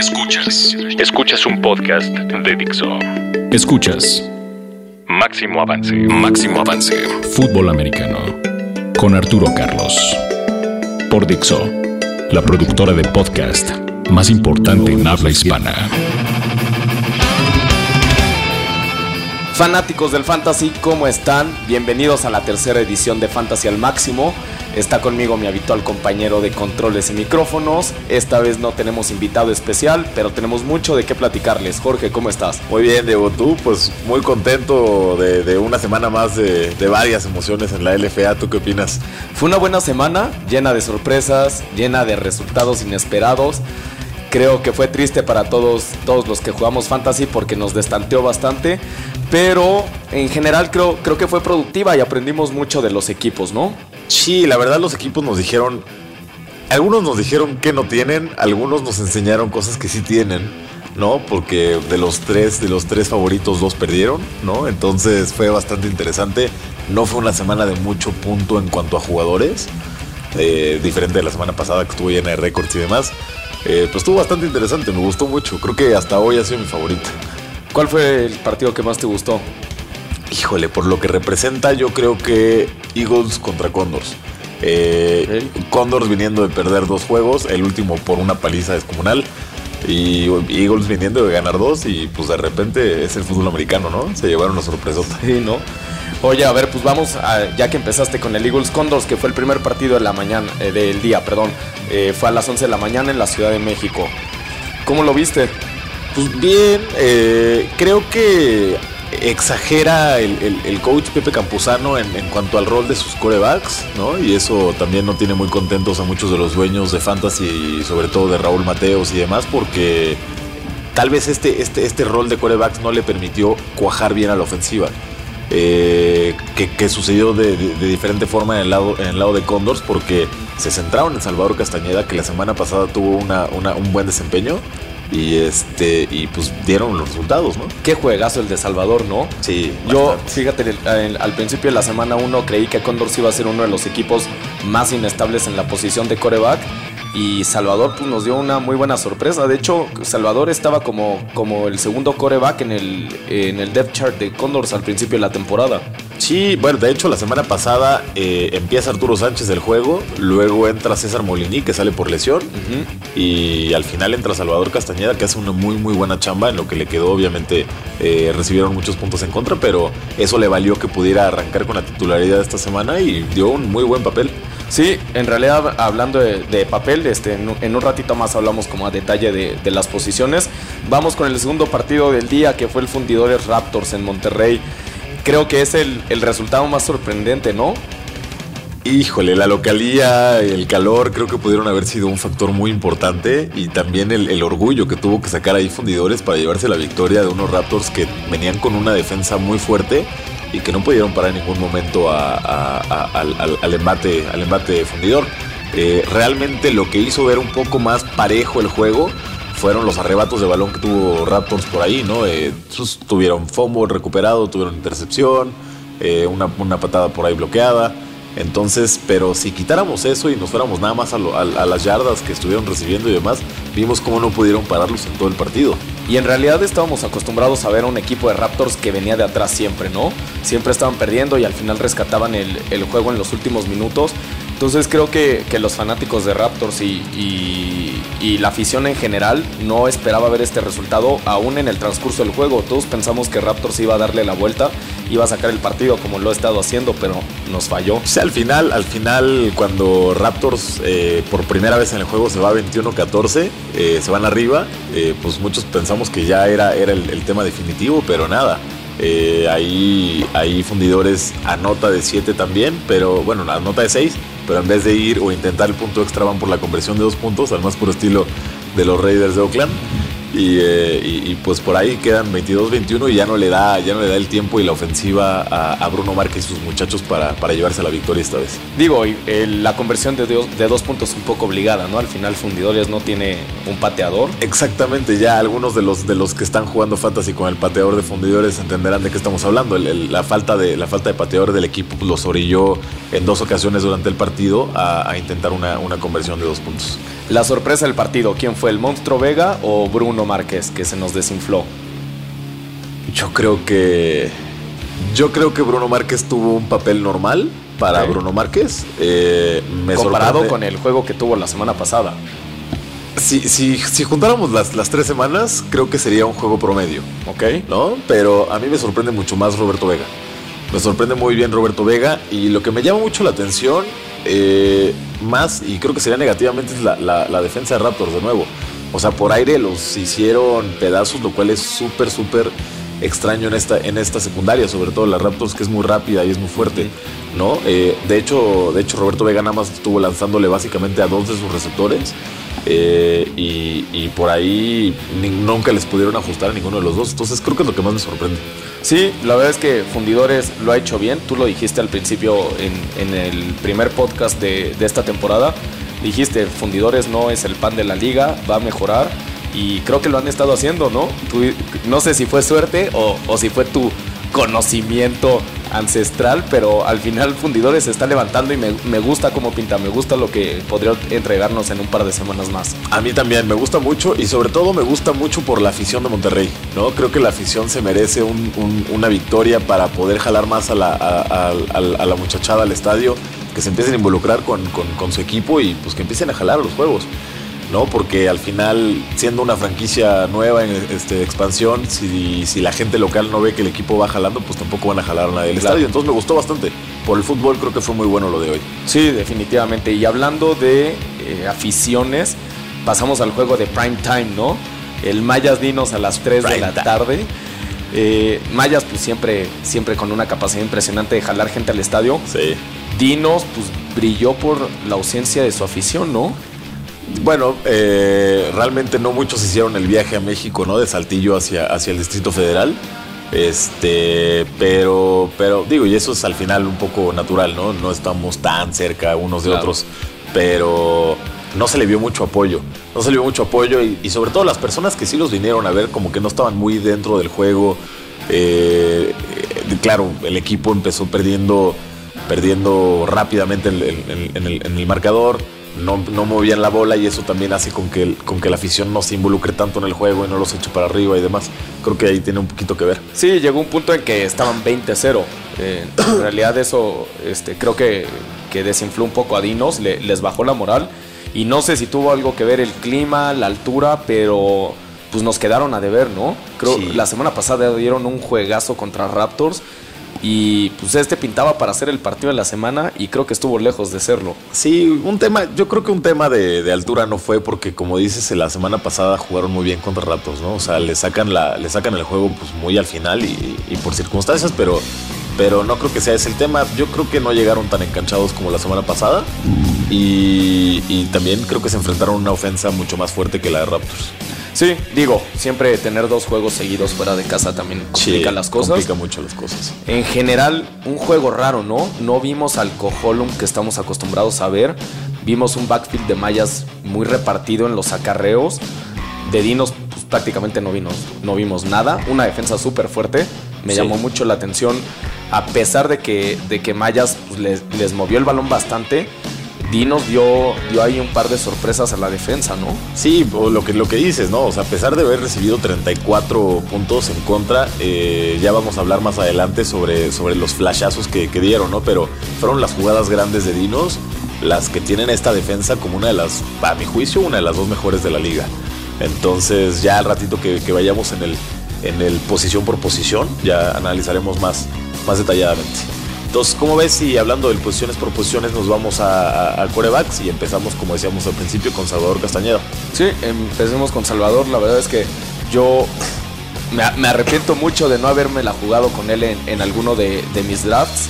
Escuchas. Escuchas un podcast de Dixo. Escuchas. Máximo avance. Máximo avance. Fútbol americano. Con Arturo Carlos. Por Dixo. La productora de podcast más importante en habla hispana. Fanáticos del Fantasy, ¿cómo están? Bienvenidos a la tercera edición de Fantasy al Máximo. Está conmigo mi habitual compañero de controles y micrófonos. Esta vez no tenemos invitado especial, pero tenemos mucho de qué platicarles. Jorge, ¿cómo estás? Muy bien, Diego. Tú, pues muy contento de, una semana más de, de, varias emociones en la LFA. ¿Tú qué opinas? Fue una buena semana, llena de sorpresas, llena de resultados inesperados. Creo que fue triste para todos, todos los que jugamos fantasy porque nos destanteó bastante. Pero en general creo, creo que fue productiva y aprendimos mucho de los equipos, ¿no? Sí, la verdad los equipos nos dijeron, algunos nos dijeron que no tienen, algunos nos enseñaron cosas que sí tienen, ¿no? Porque de los tres, de los tres favoritos, dos perdieron, ¿no? Entonces fue bastante interesante. No fue una semana de mucho punto en cuanto a jugadores, eh, diferente de la semana pasada que estuvo llena de récords y demás. Eh, pues estuvo bastante interesante, me gustó mucho. Creo que hasta hoy ha sido mi favorito. ¿Cuál fue el partido que más te gustó? Híjole, por lo que representa, yo creo que Eagles contra Condors. Eh, Condors viniendo de perder dos juegos, el último por una paliza descomunal. Y Eagles viniendo de ganar dos y pues de repente es el fútbol americano, ¿no? Se llevaron una sorpresota. Sí, ¿no? Oye, a ver, pues vamos, a, ya que empezaste con el Eagles Condors, que fue el primer partido de la mañana, eh, del día, perdón. Eh, fue a las 11 de la mañana en la Ciudad de México. ¿Cómo lo viste? Pues bien, eh, creo que exagera el, coach Pepe Campuzano en, cuanto al rol de sus corebacks, ¿no? Y eso también no tiene muy contentos a muchos de los dueños de Fantasy y sobre todo de Raúl Mateos y demás, porque tal vez este, este, este rol de corebacks no le permitió cuajar bien a la ofensiva. Eh, que, sucedió de, diferente forma en el, lado, en el lado de Condors porque se centraron en Salvador Castañeda, que la semana pasada tuvo un buen desempeño y este y pues dieron los resultados, ¿no? Qué juegazo el de Salvador, ¿no? Sí. Yo, fíjate, al principio de la semana 1 creí que Condors iba a ser uno de los equipos más inestables en la posición de coreback y Salvador pues, nos dio una muy buena sorpresa. De hecho, Salvador estaba como, como el segundo coreback en el, en el depth chart de Condors al principio de la temporada. Sí, bueno, de hecho la semana pasada eh, empieza Arturo Sánchez del juego, luego entra César Molini que sale por lesión y al final entra Salvador Castañeda que hace una muy muy buena chamba en lo que le quedó obviamente eh, recibieron muchos puntos en contra, pero eso le valió que pudiera arrancar con la titularidad esta semana y dio un muy buen papel. Sí, en realidad hablando de, papel, este, en, un ratito más hablamos como a detalle de, las posiciones. Vamos con el segundo partido del día que fue el Fundidores Raptors en Monterrey. Creo que es el, resultado más sorprendente, ¿no? Híjole, la localía, el calor, creo que pudieron haber sido un factor muy importante y también el, orgullo que tuvo que sacar ahí fundidores para llevarse la victoria de unos Raptors que venían con una defensa muy fuerte y que no pudieron parar en ningún momento al, embate, al embate fundidor. Eh, realmente lo que hizo ver un poco más parejo el juego fueron los arrebatos de balón que tuvo Raptors por ahí, ¿no? Eh, tuvieron fumble recuperado, tuvieron intercepción, eh, una, una, patada por ahí bloqueada. Entonces, pero si quitáramos eso y nos fuéramos nada más a, las yardas que estuvieron recibiendo y demás, vimos cómo no pudieron pararlos en todo el partido. Y en realidad estábamos acostumbrados a ver a un equipo de Raptors que venía de atrás siempre, ¿no? Siempre estaban perdiendo y al final rescataban el, el juego en los últimos minutos. Entonces creo que, los fanáticos de Raptors y, la afición en general no esperaba ver este resultado aún en el transcurso del juego. Todos pensamos que Raptors iba a darle la vuelta, iba a sacar el partido como lo ha estado haciendo, pero nos falló. O al final, al final cuando Raptors eh, por primera vez en el juego se va 21-14, eh, se van arriba, eh, pues muchos pensamos que ya era, era el, tema definitivo, pero nada. Ahí, ahí Fundidores anota de 7 también, pero bueno, anota de 6 pero en vez de ir o intentar el punto extra van por la conversión de dos puntos, al más puro estilo de los Raiders de Oakland. Eh, y, pues por ahí quedan 22-21 y ya no le da ya no le da el tiempo y la ofensiva a, Bruno Márquez y sus muchachos para, para, llevarse la victoria esta vez. Digo, la conversión de dos, de dos puntos un poco obligada, ¿no? Al final Fundidores no tiene un pateador. Exactamente, ya algunos de los de los que están jugando fantasy con el pateador de Fundidores entenderán de qué estamos hablando. la falta de la falta de pateador del equipo los orilló en dos ocasiones durante el partido a, intentar una, una conversión de dos puntos. La sorpresa del partido, ¿quién fue? ¿El Monstruo Vega o Bruno Márquez que se nos desinfló? Yo creo que. Yo creo que Bruno Márquez tuvo un papel normal para Bruno Márquez. Eh, Comparado con el juego que tuvo la semana pasada. Si, si, si juntáramos las, las, tres semanas, creo que sería un juego promedio. Ok. ¿No? Pero a mí me sorprende mucho más Roberto Vega. Me sorprende muy bien Roberto Vega. Y lo que me llama mucho la atención eh, más, y creo que sería negativamente, es la, defensa de Raptors de nuevo. O sea, por aire los hicieron pedazos, lo cual es súper, súper extraño en esta, en esta secundaria, sobre todo la Raptors, que es muy rápida y es muy fuerte. ¿no? Eh, de, hecho, de hecho, Roberto Vega nada más estuvo lanzándole básicamente a dos de sus receptores. Eh, y, por ahí nunca les pudieron ajustar a ninguno de los dos. Entonces creo que es lo que más me sorprende. Sí, la verdad es que Fundidores lo ha hecho bien. Tú lo dijiste al principio en, el primer podcast de, esta temporada. Dijiste, Fundidores no es el pan de la liga, va a mejorar. Y creo que lo han estado haciendo, ¿no? no sé si fue suerte o, si fue tu conocimiento ancestral, pero al final Fundidores se está levantando y me, gusta cómo pinta, me gusta lo que podría entregarnos en un par de semanas más. A mí también me gusta mucho y sobre todo me gusta mucho por la afición de Monterrey, ¿no? Creo que la afición se merece una victoria para poder jalar más a la, muchachada al estadio, que se empiecen a involucrar con, con su equipo y pues que empiecen a jalar a los juegos. ¿No? Porque al final, siendo una franquicia nueva en este, expansión, si, si, la gente local no ve que el equipo va jalando, pues tampoco van a jalar a nadie del estadio. Entonces me gustó bastante. Por el fútbol creo que fue muy bueno lo de hoy. Sí, definitivamente. Y hablando de eh, aficiones, pasamos al juego de prime time, ¿no? El Mayas Dinos a las 3 de la tarde. Eh, Mayas, pues siempre, siempre con una capacidad impresionante de jalar gente al estadio. Sí. Dinos, pues brilló por la ausencia de su afición, ¿no? Bueno, eh, realmente no muchos hicieron el viaje a México, ¿no? De Saltillo hacia, hacia el Distrito Federal. Este, pero, pero digo, y eso es al final un poco natural, ¿no? No estamos tan cerca unos de otros, pero no se le vio mucho apoyo. No se le vio mucho apoyo y, sobre todo las personas que sí los vinieron a ver como que no estaban muy dentro del juego. Eh, claro, el equipo empezó perdiendo, perdiendo rápidamente en el marcador no, movían la bola y eso también hace con que, con que la afición no se involucre tanto en el juego y no los eche para arriba y demás. Creo que ahí tiene un poquito que ver. Sí, llegó un punto en que estaban 20-0. Eh, en realidad eso este, creo que, que desinfló un poco a Dinos, les bajó la moral. Y no sé si tuvo algo que ver el clima, la altura, pero pues nos quedaron a deber, ¿no? Creo la semana pasada dieron un juegazo contra Raptors y pues este pintaba para hacer el partido de la semana y creo que estuvo lejos de serlo. Sí, un tema, yo creo que un tema de, altura no fue porque como dices, la semana pasada jugaron muy bien contra Ratos, ¿no? O sea, le sacan, la, le sacan el juego pues muy al final y, por circunstancias, pero, pero no creo que sea ese el tema. Yo creo que no llegaron tan enganchados como la semana pasada y, y también creo que se enfrentaron a una ofensa mucho más fuerte que la de Raptors. Sí, digo, siempre tener dos juegos seguidos fuera de casa también complica las cosas. Complica mucho las cosas. En general, un juego raro, ¿no? No vimos al Cojolum que estamos acostumbrados a ver. Vimos un backfield de mallas muy repartido en los acarreos. De Dinos, pues, prácticamente no vimos, no vimos nada. Una defensa súper fuerte. Me llamó mucho la atención. A pesar de que, de que Mayas pues, les, les movió el balón bastante Dinos dio, dio ahí un par de sorpresas a la defensa, ¿no? Sí, lo que, lo que dices, ¿no? O sea, a pesar de haber recibido 34 puntos en contra, eh, ya vamos a hablar más adelante sobre, sobre los flashazos que, dieron, ¿no? Pero fueron las jugadas grandes de Dinos las que tienen esta defensa como una de las, a mi juicio, una de las dos mejores de la liga. Entonces, ya al ratito que, vayamos en el, en el posición por posición, ya analizaremos más, más detalladamente. Entonces, ¿cómo ves si hablando de posiciones por posiciones nos vamos a, a, corebacks y empezamos, como decíamos al principio, con Salvador Castañeda? Sí, empecemos con Salvador. La verdad es que yo me, arrepiento mucho de no haberme la jugado con él en, alguno de, mis drafts.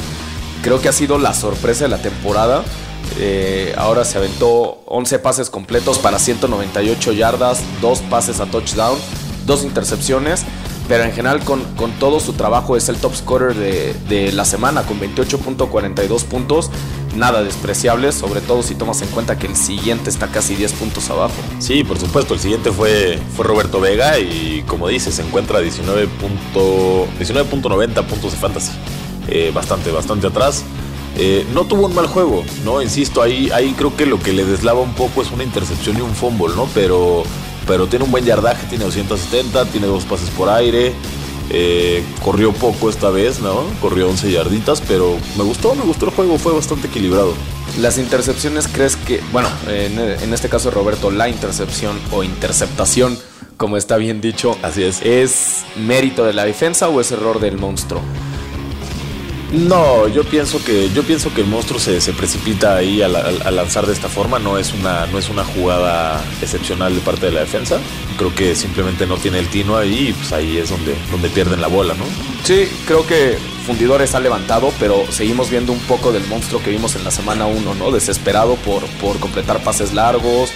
Creo que ha sido la sorpresa de la temporada. Eh, ahora se aventó 11 pases completos para 198 yardas, 2 pases a touchdown, 2 intercepciones. Pero en general con, con todo su trabajo es el top scorer de, de la semana con 28.42 puntos nada despreciable, sobre todo si tomas en cuenta que el siguiente está casi 10 puntos abajo. Sí, por supuesto, el siguiente fue, fue Roberto Vega y como dices, se encuentra a 19.90 puntos de fantasy. Eh, bastante, bastante atrás. Eh, no tuvo un mal juego, ¿no? Insisto, ahí, ahí creo que lo que le deslava un poco es una intercepción y un fumble, ¿no? Pero, pero tiene un buen yardaje, tiene 270, tiene dos pases por aire. Eh, corrió poco esta vez, ¿no? Corrió 11 yarditas, pero me gustó, me gustó el juego, fue bastante equilibrado. Las intercepciones, ¿crees que, bueno, en, este caso Roberto, la intercepción o interceptación, como está bien dicho, así es, es mérito de la defensa o es error del monstruo? No, yo pienso que yo pienso que el monstruo se, precipita ahí al, lanzar de esta forma. No es una no es una jugada excepcional de parte de la defensa. Creo que simplemente no tiene el tino ahí y pues ahí es donde donde pierden la bola, ¿no? Sí, creo que Fundidores ha levantado, pero seguimos viendo un poco del monstruo que vimos en la semana 1, ¿no? Desesperado por por completar pases largos,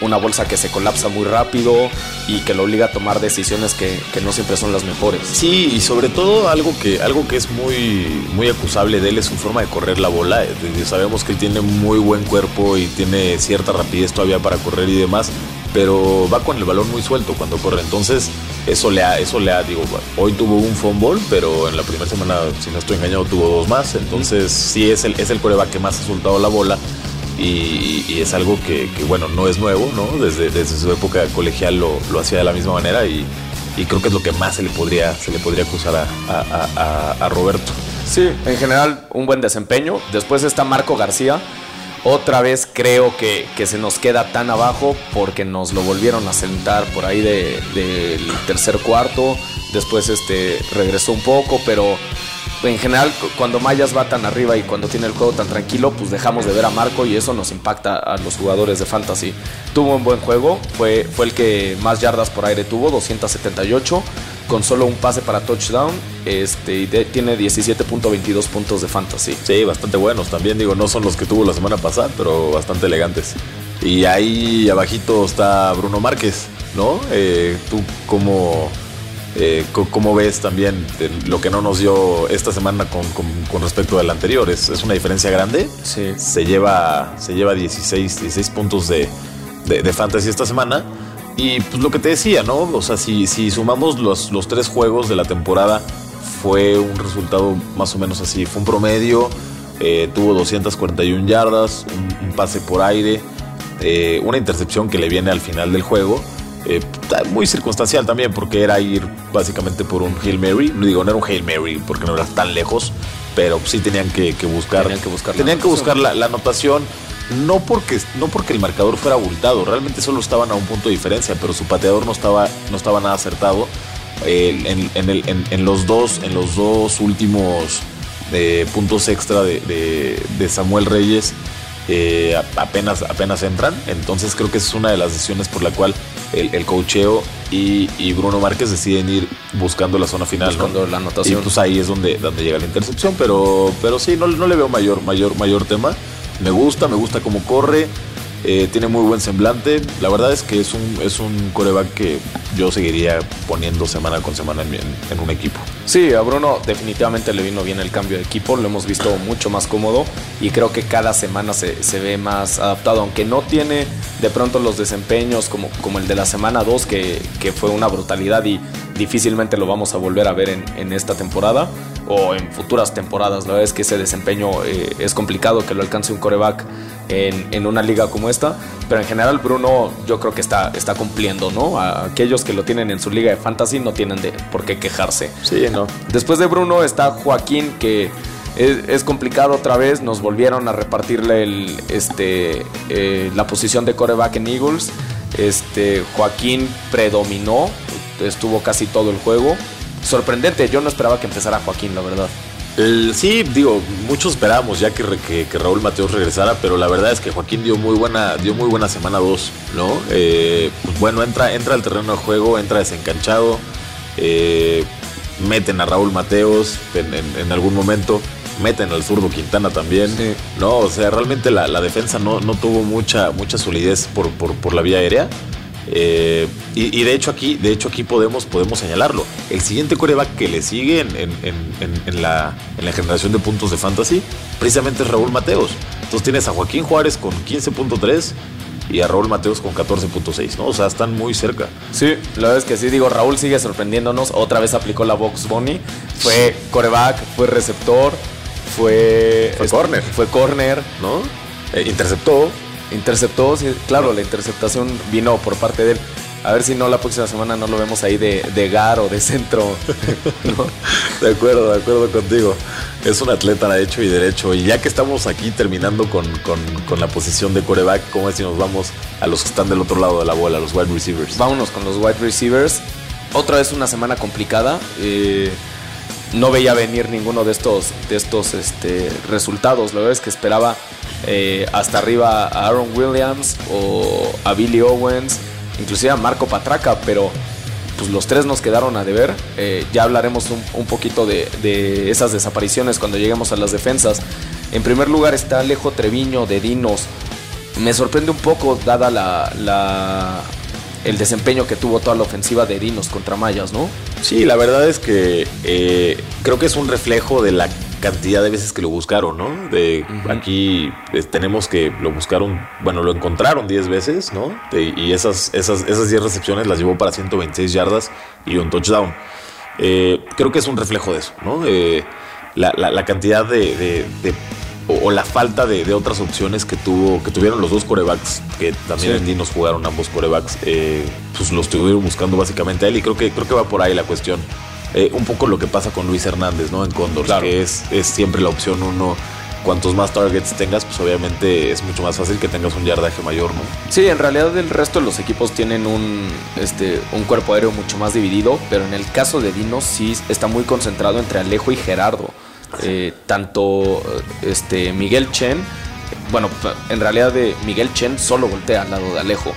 una bolsa que se colapsa muy rápido y que lo obliga a tomar decisiones que, no siempre son las mejores. Sí, y sobre todo algo que, algo que es muy, muy acusable de él es su forma de correr la bola. Sabemos que él tiene muy buen cuerpo y tiene cierta rapidez todavía para correr y demás, pero va con el balón muy suelto cuando corre. Entonces, eso le ha, eso le ha, digo, hoy tuvo un fumble, pero en la primera semana, si no estoy engañado, tuvo dos más. Entonces, sí es el, es el coreback que más ha soltado la bola y, es algo que, bueno, no es nuevo, ¿no? Desde, su época colegial lo, lo hacía de la misma manera y, creo que es lo que más se le podría, se le podría acusar a, Roberto. Sí, en general un buen desempeño. Después está Marco García. Otra vez creo que, se nos queda tan abajo porque nos lo volvieron a sentar por ahí del tercer cuarto. Después este, regresó un poco, pero en general cuando Mayas va tan arriba y cuando tiene el juego tan tranquilo, pues dejamos de ver a Marco y eso nos impacta a los jugadores de fantasy. Tuvo un buen juego, fue, fue el que más yardas por aire tuvo, 278, con solo un pase para touchdown, este, y tiene 17.22 puntos de fantasy. Sí, bastante buenos también, digo, no son los que tuvo la semana pasada, pero bastante elegantes. Y ahí abajito está Bruno Márquez, ¿no? Eh, tú como eh, ¿Cómo ves también lo que no nos dio esta semana con, respecto al anterior? ¿Es, ¿Es, una diferencia grande? Sí. Se lleva, se lleva 16, 16 puntos de, de, fantasy esta semana. Y pues lo que te decía, ¿no? O sea, si, si sumamos los, los tres juegos de la temporada, fue un resultado más o menos así. Fue un promedio, eh, tuvo 241 yardas, un, pase por aire, eh, una intercepción que le viene al final del juego eh, muy circunstancial también, porque era ir básicamente por un Hail Mary. No digo, no era un Hail Mary porque no era tan lejos, pero sí tenían que, buscar. Tenían que buscar, tenían la, que buscar la, anotación. No porque, no porque el marcador fuera abultado, realmente solo estaban a un punto de diferencia, pero su pateador no estaba, no estaba nada acertado. en, los dos, en los dos últimos eh, puntos extra de, de Samuel Reyes, eh, apenas, apenas entran. Entonces creo que es una de las decisiones por la cual el, el cocheo y, Bruno Márquez deciden ir buscando la zona final. Buscando la anotación. Y pues ahí es donde, donde llega la intercepción. Pero, pero sí, no, no le veo mayor, mayor, mayor tema. Me gusta, me gusta cómo corre. Eh, tiene muy buen semblante. La verdad es que es un, es un coreback que yo seguiría poniendo semana con semana en, un equipo. Sí, a Bruno definitivamente le vino bien el cambio de equipo. Lo hemos visto mucho más cómodo y creo que cada semana se, ve más adaptado. Aunque no tiene de pronto los desempeños como, como el de la semana 2, que, que fue una brutalidad y difícilmente lo vamos a volver a ver en, en esta temporada o en futuras temporadas. La verdad es que ese desempeño eh, es complicado que lo alcance un coreback en, en, una liga como esta, pero en general Bruno yo creo que está, está cumpliendo, ¿no? aquellos que lo tienen en su liga de fantasy no tienen de por qué quejarse. Sí, ¿no? Después de Bruno está Joaquín que... Es, complicado otra vez, nos volvieron a repartirle el, este, eh, la posición de coreback en Eagles. Este, Joaquín predominó, estuvo casi todo el juego sorprendente. Yo no esperaba que empezara Joaquín, la verdad. sí, digo, muchos esperábamos ya que, que, Raúl Mateos regresara, pero la verdad es que Joaquín dio muy buena, dio muy buena semana 2, ¿no? Eh, pues bueno, entra, entra al terreno de juego, entra desencanchado, eh, meten a Raúl Mateos en, algún momento. meten al zurdo Quintana también. No, o sea, realmente la, defensa no, no, tuvo mucha, mucha solidez por, por, la vía aérea. Eh, y, de hecho aquí, de hecho aquí podemos, podemos señalarlo. El siguiente coreback que le sigue en, en, la, en la generación de puntos de fantasy, precisamente es Raúl Mateos. Entonces tienes a Joaquín Juárez con 15.3 y a Raúl Mateos con 14.6, ¿no? O sea, están muy cerca. Sí, la verdad es que sí, digo, Raúl sigue sorprendiéndonos. Otra vez aplicó la Box Bunny. Fue coreback, fue receptor, fue. Fue corner. Fue corner. ¿No? Eh, interceptó. Interceptó, sí, claro, la interceptación vino por parte de él. A ver si no la próxima semana no lo vemos ahí de, de gar o de centro. De acuerdo, de acuerdo contigo. Es un atleta de hecho y derecho. Y ya que estamos aquí terminando con, la posición de coreback, ¿cómo es si nos vamos a los que están del otro lado de la bola, los wide receivers? Vámonos con los wide receivers. Otra vez una semana complicada. Eh, no veía venir ninguno de estos, de estos este, resultados. La verdad es que esperaba eh, hasta arriba a Aaron Williams o a Billy Owens, inclusive a Marco Patraca, pero pues los tres nos quedaron a deber. Eh, ya hablaremos un, poquito de, esas desapariciones cuando lleguemos a las defensas. En primer lugar está Alejo Treviño de Dinos. Me sorprende un poco dada la, el desempeño que tuvo toda la ofensiva de Dinos contra Mayas, ¿no? Sí, la verdad es que eh, creo que es un reflejo de la cantidad de veces que lo buscaron, ¿no? De aquí eh, tenemos que lo buscaron, bueno, lo encontraron 10 veces, ¿no? y esas, esas, esas 10 recepciones las llevó para 126 yardas y un touchdown. Eh, creo que es un reflejo de eso, ¿no? Eh, la, cantidad de, o, la falta de, otras opciones que tuvo, que tuvieron los dos corebacks, que también en Dinos jugaron ambos corebacks, pues los estuvieron buscando básicamente a él y creo que, creo que va por ahí la cuestión. Eh, un poco lo que pasa con Luis Hernández, ¿no? En Condors, que es, es siempre la opción uno. Cuantos más targets tengas, pues obviamente es mucho más fácil que tengas un yardaje mayor, ¿no? Sí, en realidad el resto de los equipos tienen un, este, un cuerpo aéreo mucho más dividido, pero en el caso de Dino sí está muy concentrado entre Alejo y Gerardo. Eh, tanto este, Miguel Chen, bueno, en realidad de Miguel Chen solo voltea al lado de Alejo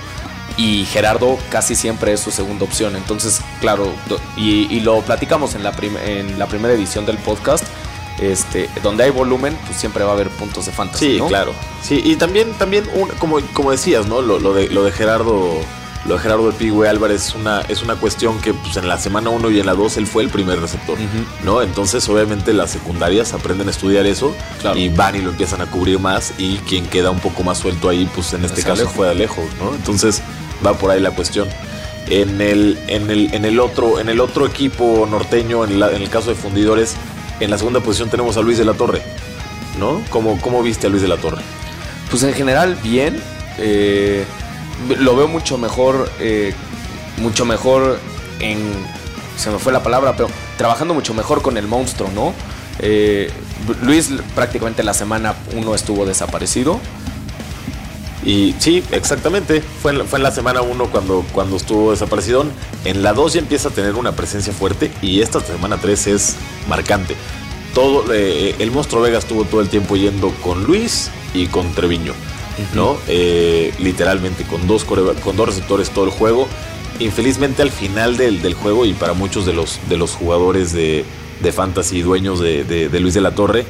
y Gerardo casi siempre es su segunda opción. Entonces, claro, y, lo platicamos en la, en la primera edición del podcast. Este, donde hay volumen, pues siempre va a haber puntos de fantasy. Sí, claro. Sí, y también, también como, como decías, ¿no? Lo, de, lo de Gerardo. Lo de Gerardo Pigüe Álvarez es una, es una cuestión que pues, en la semana 1 y en la 2 él fue el primer receptor, ¿no? Entonces, obviamente, las secundarias aprenden a estudiar eso y van y lo empiezan a cubrir más. Y quien queda un poco más suelto ahí, pues en este caso fue Alejo, ¿no? Entonces, va por ahí la cuestión. En el, en el, en el, otro, en el otro equipo norteño, en, el caso de fundidores, en la segunda posición tenemos a Luis de la Torre. ¿No? ¿Cómo, cómo viste a Luis de la Torre? Pues en general, bien. Eh, lo veo mucho mejor. Eh, mucho mejor en. Se me fue la palabra, pero trabajando mucho mejor con el monstruo, ¿no? Eh, Luis prácticamente la semana uno estuvo desaparecido. Y sí, exactamente. Fue en, fue en la semana 1 cuando, cuando estuvo desaparecido. En la 2 ya empieza a tener una presencia fuerte y esta semana 3 es marcante. Todo, eh, el monstruo Vega estuvo todo el tiempo yendo con Luis y con Treviño. ¿no? Eh, literalmente con dos, con dos receptores todo el juego. Infelizmente al final del, juego y para muchos de los, de los jugadores de, de fantasy dueños de, de Luis de la Torre,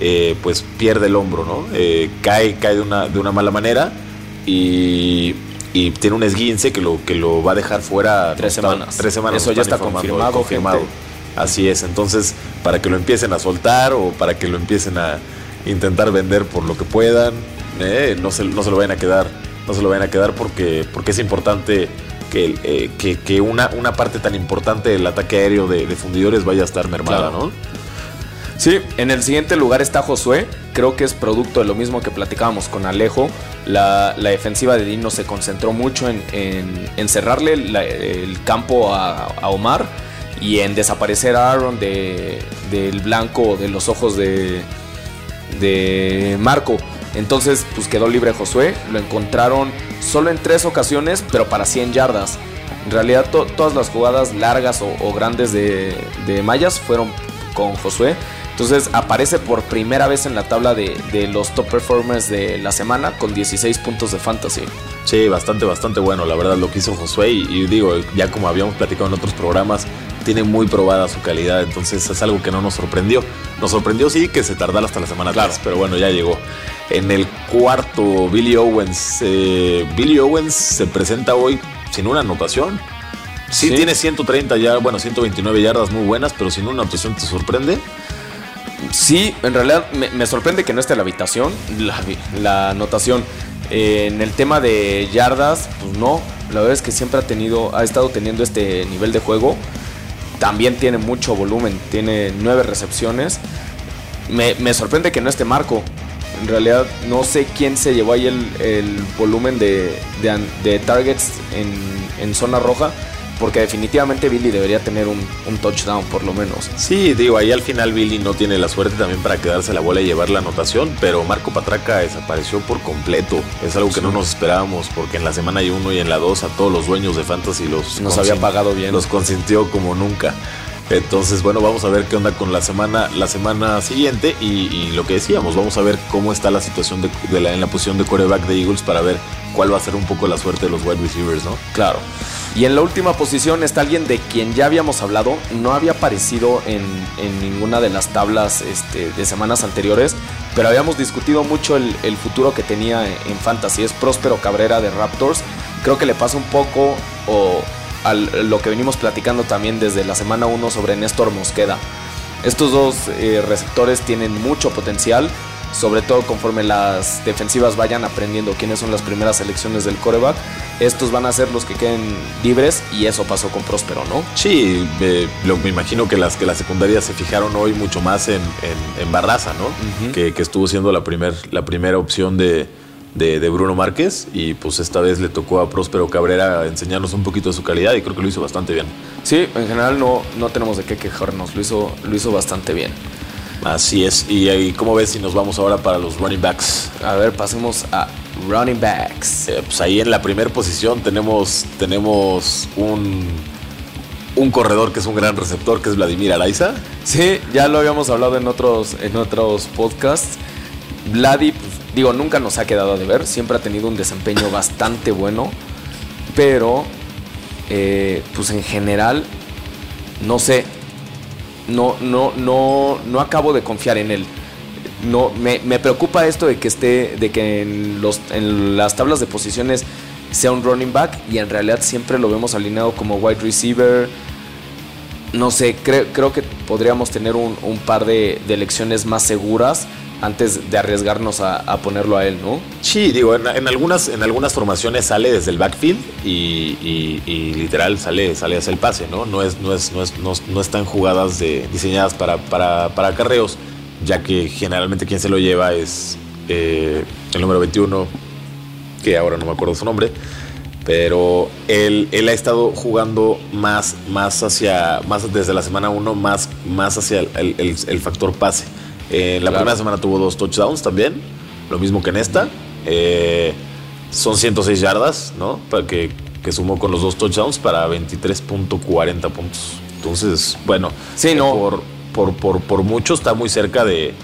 eh, pues pierde el hombro, ¿no? Eh, cae, cae de una, de una mala manera y, tiene un esguince que lo, que lo va a dejar fuera tres semanas. Tres semanas. Eso ya está confirmado. confirmado. Así es. Entonces, para que lo empiecen a soltar o para que lo empiecen a intentar vender por lo que puedan, eh, no, se, no se lo vayan a quedar. No se lo vayan a quedar porque, porque es importante que, que, una, una parte tan importante del ataque aéreo de, fundidores vaya a estar mermada, ¿no? Sí, en el siguiente lugar está Josué. Creo que es producto de lo mismo que platicábamos con Alejo. La, defensiva de Dino se concentró mucho en, cerrarle el campo a, Omar y en desaparecer a Aaron del blanco de los ojos de, de Marco. Entonces, pues quedó libre Josué. Lo encontraron solo en tres ocasiones, pero para 100 yardas. En realidad, todas las jugadas largas o, grandes de, de Mayas fueron con Josué Entonces aparece por primera vez en la tabla de, los top performers de la semana con 16 puntos de fantasy. Sí, bastante, bastante bueno, la verdad, lo que hizo Josué. Y, digo, ya como habíamos platicado en otros programas, tiene muy probada su calidad, entonces es algo que no nos sorprendió. Nos sorprendió, sí, que se tardara hasta la semana claro. pero bueno, ya llegó. En el cuarto, Billy Owens. Eh, Billy Owens se presenta hoy sin una anotación. Sí, tiene 130 ya, bueno, 129 yardas muy buenas, pero sin una anotación te sorprende. Sí, en realidad me, sorprende que no esté la habitación, la, anotación. Eh, en el tema de yardas, pues no. La verdad es que siempre ha tenido, ha estado teniendo este nivel de juego. También tiene mucho volumen, tiene nueve recepciones. Me, sorprende que no esté Marco. En realidad no sé quién se llevó ahí el, volumen de, targets en zona roja porque definitivamente Billy debería tener un, touchdown por lo menos. Sí, digo, ahí al final Billy no tiene la suerte también para quedarse la bola y llevar la anotación, pero Marco Patraca desapareció por completo. Es algo que no nos esperábamos, porque en la semana 1 y en la 2 a todos los dueños de Fantasy los nos había pagado bien. Los consintió como nunca. Entonces, bueno, vamos a ver qué onda con la semana, la semana siguiente y, lo que decíamos, vamos a ver cómo está la situación de, la, en la posición de coreback de Eagles para ver cuál va a ser un poco la suerte de los wide receivers, ¿no? Claro. Y en la última posición está alguien de quien ya habíamos hablado, no había aparecido en, ninguna de las tablas este, de semanas anteriores, pero habíamos discutido mucho el, futuro que tenía en Fantasy. Es Próspero Cabrera de Raptors. Creo que le pasa un poco o a lo que venimos platicando también desde la semana 1 sobre Néstor Mosqueda. Estos dos eh, receptores tienen mucho potencial sobre todo conforme las defensivas vayan aprendiendo quiénes son las primeras selecciones del coreback, estos van a ser los que queden libres y eso pasó con Próspero, ¿no? Sí, me imagino que las que las secundarias se fijaron hoy mucho más en, en, Barraza, ¿no? que, estuvo siendo la, primer, la primera opción de, de, Bruno Márquez y pues esta vez le tocó a Próspero Cabrera enseñarnos un poquito de su calidad y creo que lo hizo bastante bien. Sí, en general no, no tenemos de qué quejarnos, lo hizo, lo hizo bastante bien. Así es. Y, ahí cómo ves si nos vamos ahora para los running backs? A ver, pasemos a running backs. Eh, pues ahí en la primera posición tenemos, tenemos un, un corredor que es un gran receptor, que es Vladimir Araiza. Sí, ya lo habíamos hablado en otros, en otros podcasts. Vladi, pues, digo, nunca nos ha quedado de ver. Siempre ha tenido un desempeño bastante bueno. Pero, eh, pues en general, no sé, no, no, no, no acabo de confiar en él. No, me, preocupa esto de que esté, de que en, los, en las tablas de posiciones sea un running back y en realidad siempre lo vemos alineado como wide receiver. No sé, creo, que podríamos tener un, par de elecciones más seguras antes de arriesgarnos a, ponerlo a él, ¿no? Sí, digo, en, algunas, en algunas formaciones sale desde el backfield y, literal sale, sale hacia el pase, ¿no? No, es, no, es, no, es, no, están jugadas diseñadas para, para, para acarreos, ya que generalmente quien se lo lleva es eh, el número 21, que ahora no me acuerdo su nombre, pero él, él ha estado jugando más, más hacia, más desde la semana 1, más, más hacia el factor pase en la primera semana tuvo dos touchdowns también, lo mismo que en esta. Eh, son 106 yardas, ¿no? Para que, sumó con los dos touchdowns para 23.40 puntos. Entonces, bueno, sí, no. por, por, por, por mucho está muy cerca de.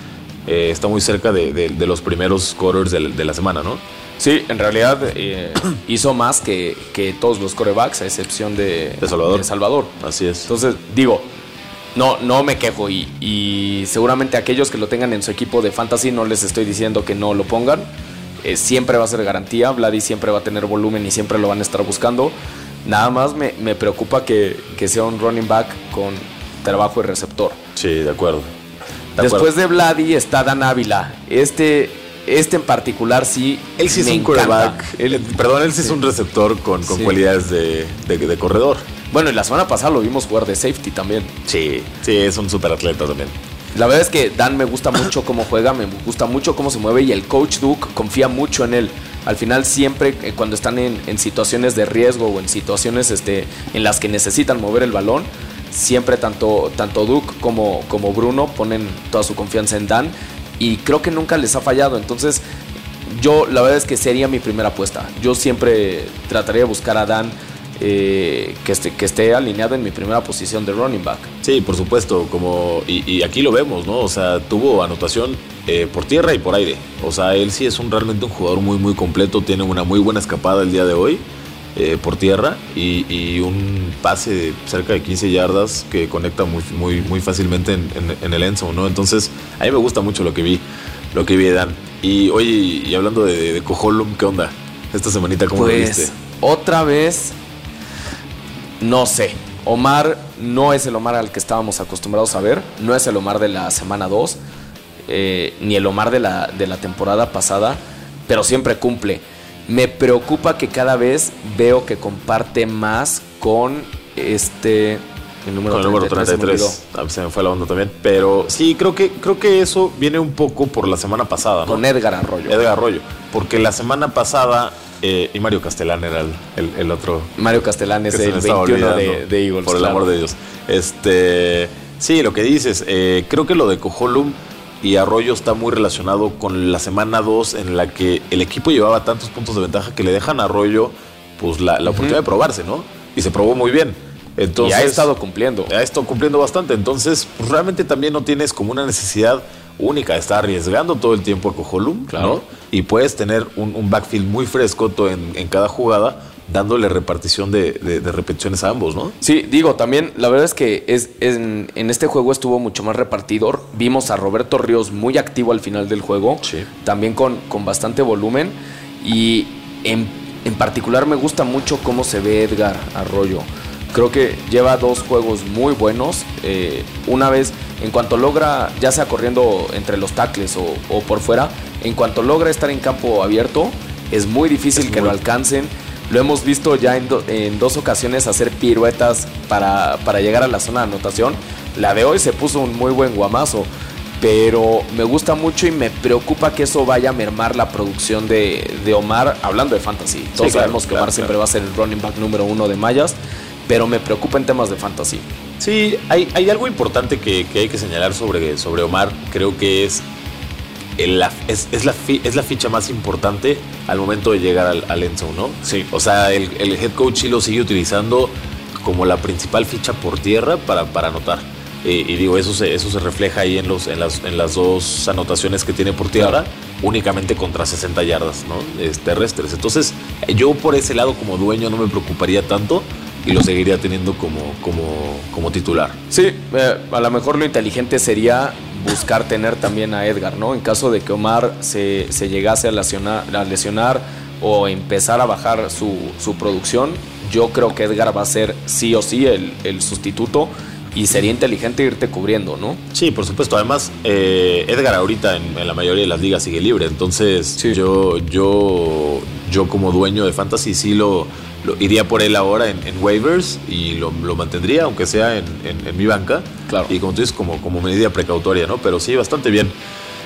Eh, está muy cerca de, los primeros scorers de, la semana, ¿no? Sí, en realidad eh, hizo más que, todos los corebacks, a excepción de, Salvador. de Salvador. Así es. Entonces, digo, no, no me quejo y, seguramente aquellos que lo tengan en su equipo de fantasy no les estoy diciendo que no lo pongan. Eh, siempre va a ser garantía, Vladi siempre va a tener volumen y siempre lo van a estar buscando. Nada más me, preocupa que, sea un running back con trabajo de receptor. Sí, de acuerdo. Después de Vladi está Dan Ávila. Este, este en particular sí. Él sí es un perdón, él sí, es un receptor con, cualidades de, de corredor. Bueno, y la semana pasada lo vimos jugar de safety también. Sí, sí, es un super atleta también. La verdad es que Dan me gusta mucho cómo juega, me gusta mucho cómo se mueve y el coach Duke confía mucho en él. Al final siempre eh, cuando están en, situaciones de riesgo o en situaciones este, en las que necesitan mover el balón, siempre tanto, tanto Duke como, como Bruno ponen toda su confianza en Dan y creo que nunca les ha fallado. Entonces yo la verdad es que sería mi primera apuesta. Yo siempre trataría de buscar a Dan eh, que, esté, que esté alineado en mi primera posición de running back. Sí, por supuesto, como y, aquí lo vemos, ¿no? O sea, tuvo anotación eh, por tierra y por aire. O sea, él sí es un realmente un jugador muy muy completo, tiene una muy buena escapada el día de hoy. Eh, por tierra y, un pase de cerca de 15 yardas que conecta muy, muy, muy fácilmente en, el Enzo, ¿no? Entonces, a mí me gusta mucho lo que vi, lo que vi de Dan. Y oye, y hablando de, de Cojolum, ¿qué onda? Esta semanita, ¿cómo lo pues, viste? Otra vez, no sé. Omar no es el Omar al que estábamos acostumbrados a ver, no es el Omar de la semana 2, eh, ni el Omar de la, de la temporada pasada, pero siempre cumple. Me preocupa que cada vez veo que comparte más con este el número, 33. Ah, se, me fue la onda también. Pero sí, creo que, creo que eso viene un poco por la semana pasada. Con Edgar Arroyo. Edgar Arroyo. Porque la semana pasada. Eh, y Mario Castellán era el, otro. Mario Castellán es el 21 de, de, Eagles. Por el amor de Dios. Este. Sí, lo que dices. Eh, creo que lo de Cojolum y Arroyo está muy relacionado con la semana 2 en la que el equipo llevaba tantos puntos de ventaja que le dejan a Arroyo pues la, oportunidad de probarse, ¿no? Y se probó muy bien. Entonces, y ha estado cumpliendo. Ha estado cumpliendo bastante. Entonces, pues, realmente también no tienes como una necesidad única de estar arriesgando todo el tiempo a Cojolum, claro. Y puedes tener un, backfield muy fresco en, en cada jugada dándole repartición de, repeticiones a ambos, ¿no? Sí, digo, también la verdad es que es, en, este juego estuvo mucho más repartidor. Vimos a Roberto Ríos muy activo al final del juego, también con, con bastante volumen. Y en, particular me gusta mucho cómo se ve Edgar Arroyo. Creo que lleva dos juegos muy buenos. Eh, una vez, en cuanto logra, ya sea corriendo entre los tackles o, por fuera, en cuanto logra estar en campo abierto, es muy difícil que lo alcancen lo hemos visto ya en, dos ocasiones hacer piruetas para, llegar a la zona de anotación. La de hoy se puso un muy buen guamazo, pero me gusta mucho y me preocupa que eso vaya a mermar la producción de, Omar, hablando de fantasy. Todos sabemos que Omar siempre va a ser el running back número uno de Mayas, pero me preocupa en temas de fantasy. Sí, hay, algo importante que, hay que señalar sobre, sobre Omar, creo que es es, la, es la ficha más importante al momento de llegar al, al Enzo, ¿no? Sí. O sea, el, head coach sí lo sigue utilizando como la principal ficha por tierra para, para anotar. y digo, eso se, eso se refleja ahí en, los, en, las, en las dos anotaciones que tiene por tierra, únicamente contra 60 yardas ¿no? terrestres. Entonces, yo por ese lado como dueño no me preocuparía tanto y lo seguiría teniendo como, como, como titular. Sí, eh, a lo mejor lo inteligente sería buscar tener también a Edgar, ¿no? En caso de que Omar se, llegase a lesionar, o empezar a bajar su, producción, yo creo que Edgar va a ser sí o sí el, sustituto y sería inteligente irte cubriendo, ¿no? Sí, por supuesto. Además, eh, Edgar ahorita en, la mayoría de las ligas sigue libre, entonces yo, yo, yo como dueño de Fantasy sí lo, iría por él ahora en, waivers y lo, mantendría, aunque sea en, mi banca. Claro. Y como tú dices, como, como medida precautoria, ¿no? Pero sí, bastante bien.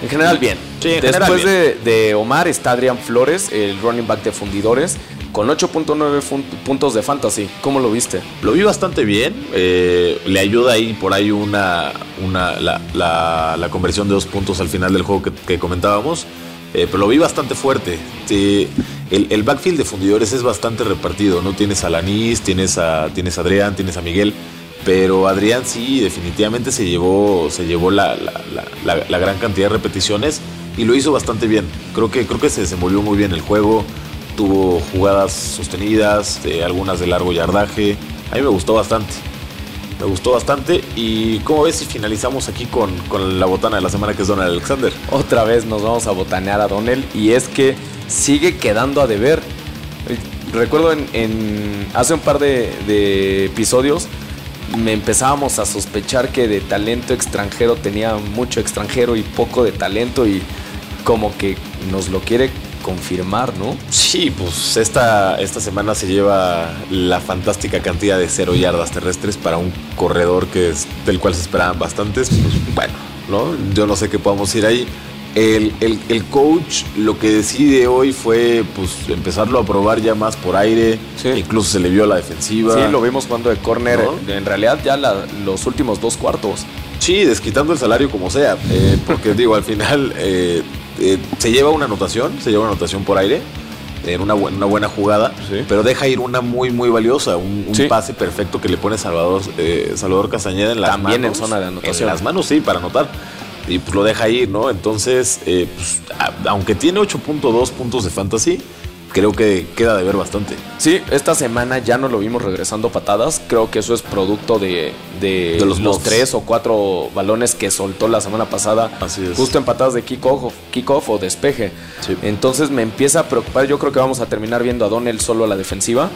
En general, bien. Después De, Omar está Adrián Flores, el running back de fundidores, con 8.9 puntos de fantasy. ¿Cómo lo viste? Lo vi bastante bien. Eh, le ayuda ahí por ahí una, una la, conversión de dos puntos al final del juego que, comentábamos. Eh, pero lo vi bastante fuerte. El, backfield de fundidores es bastante repartido, ¿no? Tienes a Lanís, tienes a, tienes a Adrián, tienes a Miguel, pero Adrián sí, definitivamente se llevó, se llevó la, gran cantidad de repeticiones y lo hizo bastante bien. Creo que, creo que se desenvolvió muy bien el juego, tuvo jugadas sostenidas, algunas de largo yardaje. A mí me gustó bastante. Me gustó bastante. ¿Y cómo ves si finalizamos aquí con, con la botana de la semana que es Donald Alexander? Otra vez nos vamos a botanear a Donald y es que sigue quedando a deber. Recuerdo en, hace un par de, episodios me empezábamos a sospechar que de talento extranjero tenía mucho extranjero y poco de talento y como que nos lo quiere confirmar, ¿no? Sí, pues esta, esta semana se lleva la fantástica cantidad de cero yardas terrestres para un corredor que es, del cual se esperaban bastantes. Pues bueno, ¿no? Yo no sé qué podamos ir ahí. El, coach lo que decide hoy fue pues empezarlo a probar ya más por aire. Incluso se le vio a la defensiva. Sí, lo vimos cuando de corner. En realidad ya los últimos dos cuartos. Sí, desquitando el salario como sea. Eh, porque digo, al final eh, eh, se lleva una anotación, se lleva una anotación por aire. en una, una buena jugada, pero deja ir una muy, muy valiosa, un, pase perfecto que le pone Salvador, eh, Salvador Castañeda en las También manos. en zona de anotación. En las manos, sí, para anotar. Y pues lo deja ir, ¿no? Entonces, eh, pues, aunque tiene 8.2 puntos de fantasy, creo que queda de ver bastante. Sí, esta semana ya no lo vimos regresando patadas. Creo que eso es producto de, de, los, tres o cuatro balones que soltó la semana pasada. Así es. Justo en patadas de kickoff kick o despeje. Entonces me empieza a preocupar. Yo creo que vamos a terminar viendo a Donel solo a la defensiva.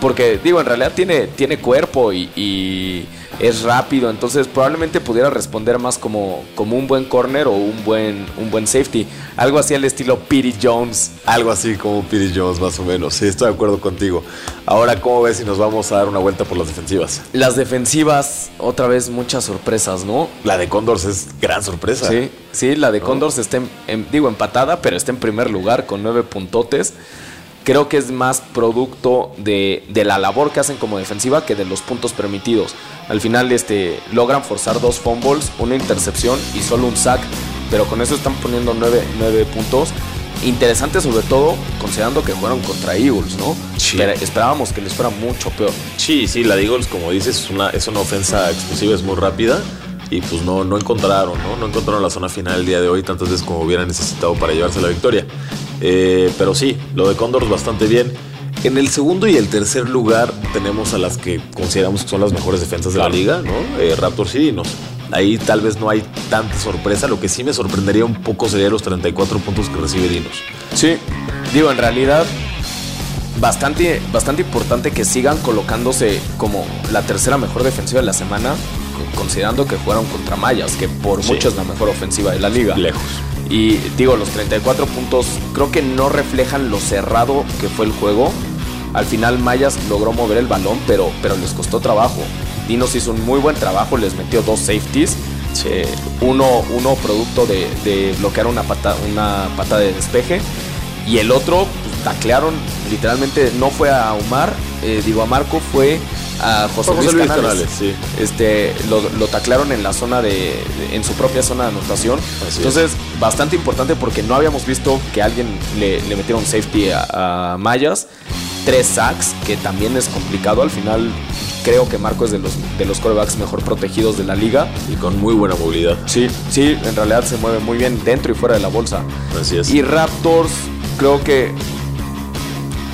Porque, digo, en realidad tiene, tiene cuerpo y es rápido, entonces probablemente pudiera responder más como, como un buen corner o un buen, un buen safety. Algo así al estilo Piri Jones. Algo así como Piri Jones, más o menos. Sí, estoy de acuerdo contigo. Ahora, ¿cómo ves si nos vamos a dar una vuelta por las defensivas? Las defensivas, otra vez muchas sorpresas, ¿no? La de Condors es gran sorpresa. Sí, sí, la de Condors está, digo, empatada, pero está en primer lugar con nueve puntotes creo que es más producto de, la labor que hacen como defensiva que de los puntos permitidos. Al final este, logran forzar dos fumbles, una intercepción y solo un sack, pero con eso están poniendo nueve, puntos. Interesante sobre todo considerando que jugaron contra Eagles, ¿no? esperábamos que les fuera mucho peor. Sí, sí, la de Eagles, como dices, es una, es una ofensa explosiva, es muy rápida y pues no, no encontraron, ¿no? No encontraron la zona final el día de hoy tantas veces como hubieran necesitado para llevarse la victoria. Eh, pero sí, lo de Condors bastante bien. En el segundo y el tercer lugar tenemos a las que consideramos que son las mejores defensas de la liga, ¿no? Eh, Raptors y Dinos. Ahí tal vez no hay tanta sorpresa. Lo que sí me sorprendería un poco sería los 34 puntos que recibe Dinos. Sí, digo, en realidad bastante, bastante importante que sigan colocándose como la tercera mejor defensiva de la semana, considerando que jugaron contra Mayas, que por mucho es la mejor ofensiva de la liga. Lejos. Y digo, los 34 puntos creo que no reflejan lo cerrado que fue el juego. Al final Mayas logró mover el balón, pero, pero les costó trabajo. Dinos hizo un muy buen trabajo, les metió dos safeties. Eh, uno, uno producto de, bloquear una pata, una pata de despeje. Y el otro, pues, taclearon, literalmente no fue a Omar, eh, digo a Marco, fue a José, Luis, Canales. Este, lo, taclaron en la zona de, en su propia zona de anotación. Entonces, bastante importante porque no habíamos visto que alguien le, metiera un safety a, Mayas. Tres sacks, que también es complicado. Al final, creo que Marco es de los, de los corebacks mejor protegidos de la liga. Y con muy buena movilidad. Sí, sí, en realidad se mueve muy bien dentro y fuera de la bolsa. Así es. Y Raptors, creo que.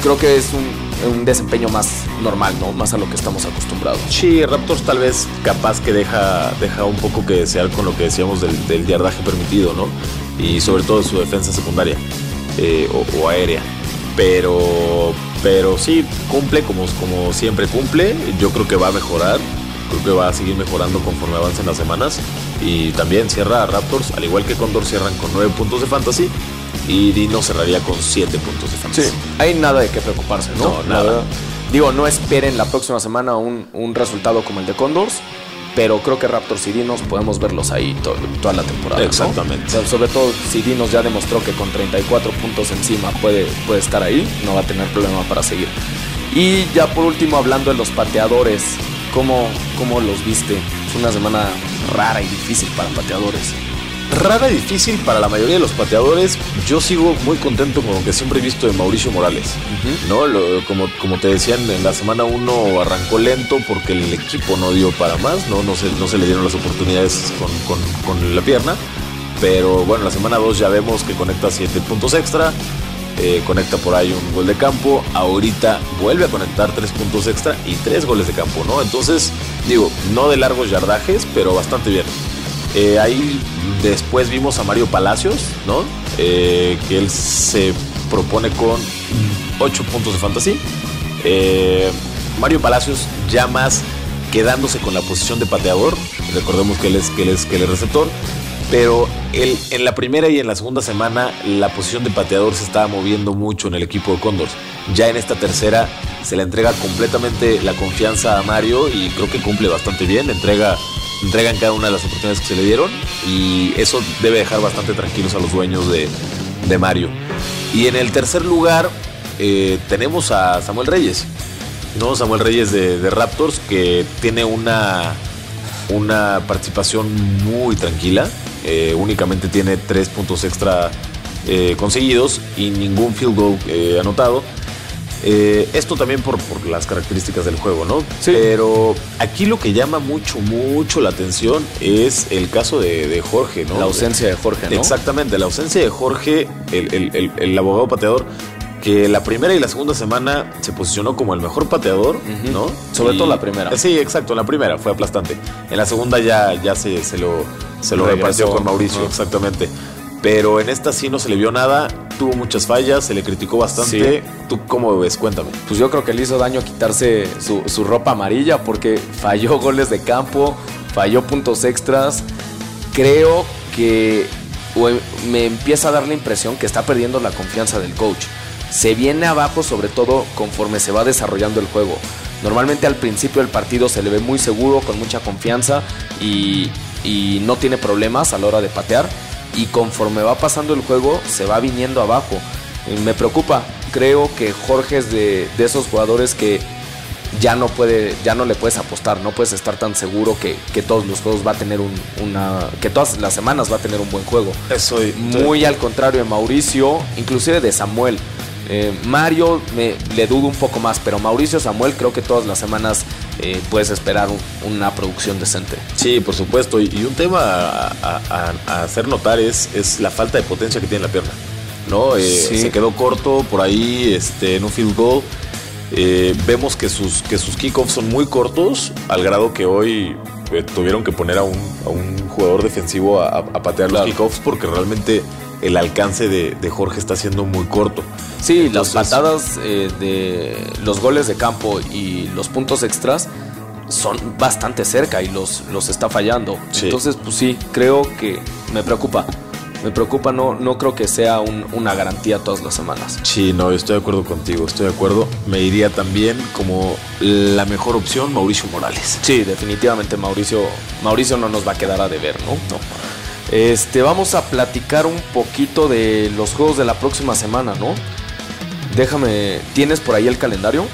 Creo que es un, un desempeño más normal, ¿no? Más a lo que estamos acostumbrados. Sí, Raptors tal vez capaz que deja, deja un poco que desear con lo que decíamos del, yardaje permitido, ¿no? Y sobre todo su defensa secundaria eh, o, aérea. Pero, pero sí, cumple como, como siempre cumple. Yo creo que va a mejorar. Creo que va a seguir mejorando conforme avancen las semanas. Y también cierra a Raptors, al igual que Condor cierran con 9 puntos de fantasy y Dino cerraría con 7 puntos de fantasy. Sí, hay nada de qué preocuparse, ¿no? No, nada. Digo, no esperen la próxima semana un, un, resultado como el de Condors, pero creo que Raptors y Dinos podemos verlos ahí toda la temporada. Exactamente. sobre todo si Dinos ya demostró que con 34 puntos encima puede, puede estar ahí, no va a tener problema para seguir. Y ya por último, hablando de los pateadores, ¿cómo, cómo los viste? Es una semana rara y difícil para pateadores rara y difícil para la mayoría de los pateadores. Yo sigo muy contento con lo que siempre he visto de Mauricio Morales. ¿no? como, como te decían, en la semana 1 arrancó lento porque el equipo no dio para más, no, no, se, no se le dieron las oportunidades con, la pierna. Pero bueno, la semana 2 ya vemos que conecta 7 puntos extra. Eh, conecta por ahí un gol de campo, ahorita vuelve a conectar tres puntos extra y tres goles de campo, ¿no? Entonces, digo, no de largos yardajes, pero bastante bien. Eh, ahí después vimos a Mario Palacios, ¿no? Eh, que él se propone con 8 puntos de fantasy. Eh, Mario Palacios ya más quedándose con la posición de pateador. Recordemos que él es, que él es, que él es receptor. Pero él, en la primera y en la segunda semana la posición de pateador se estaba moviendo mucho en el equipo de Condors. Ya en esta tercera se le entrega completamente la confianza a Mario y creo que cumple bastante bien. Entrega entregan cada una de las oportunidades que se le dieron y eso debe dejar bastante tranquilos a los dueños de, Mario. Y en el tercer lugar eh, tenemos a Samuel Reyes, ¿no? Samuel Reyes de, Raptors que tiene una, una participación muy tranquila, eh, únicamente tiene tres puntos extra eh, conseguidos y ningún field goal anotado. Eh, esto también por, por, las características del juego, ¿no? Sí. Pero aquí lo que llama mucho, mucho la atención es el caso de, de Jorge, ¿no? La ausencia de Jorge, ¿no? Exactamente, la ausencia de Jorge, el, el, el, el abogado pateador, que la primera y la segunda semana se posicionó como el mejor pateador, uh -huh. ¿no? Sobre y, todo la primera. Sí, exacto, la primera fue aplastante. En la segunda ya, ya se, se lo, se lo repartió con Mauricio, exactamente. Pero en esta sí no se le vio nada, tuvo muchas fallas, se le criticó bastante. Sí. ¿Tú cómo ves? Cuéntame. Pues yo creo que le hizo daño quitarse su, su ropa amarilla porque falló goles de campo, falló puntos extras. Creo que me empieza a dar la impresión que está perdiendo la confianza del coach. Se viene abajo sobre todo conforme se va desarrollando el juego. Normalmente al principio del partido se le ve muy seguro, con mucha confianza y, y no tiene problemas a la hora de patear. Y conforme va pasando el juego se va viniendo abajo. Me preocupa. Creo que Jorge es de, de esos jugadores que ya no puede, ya no le puedes apostar, no puedes estar tan seguro que, que todos los juegos va a tener un, una, que todas las semanas va a tener un buen juego. Eso, muy al contrario de Mauricio, inclusive de Samuel. Eh, Mario me, le dudo un poco más, pero Mauricio Samuel creo que todas las semanas eh, puedes esperar un, una producción decente. Sí, por supuesto. Y, y un tema a, a, a, hacer notar es, es la falta de potencia que tiene la pierna. ¿no? Eh, sí. Se quedó corto por ahí este, en un field goal. Vemos que sus, que sus kickoffs son muy cortos, al grado que hoy tuvieron que poner a un, a un jugador defensivo a, a patear los kickoffs porque realmente el alcance de, de, Jorge está siendo muy corto. Sí, Entonces, las patadas eh, de los goles de campo y los puntos extras son bastante cerca y los, los está fallando. Sí. Entonces, pues sí, creo que me preocupa me preocupa, no, no creo que sea un, una garantía todas las semanas. Sí, no, estoy de acuerdo contigo, estoy de acuerdo. Me iría también como la mejor opción Mauricio Morales. Sí, definitivamente Mauricio, Mauricio no nos va a quedar a deber, ¿no? No. Este, vamos a platicar un poquito de los juegos de la próxima semana, ¿no? Déjame, ¿tienes por ahí el calendario?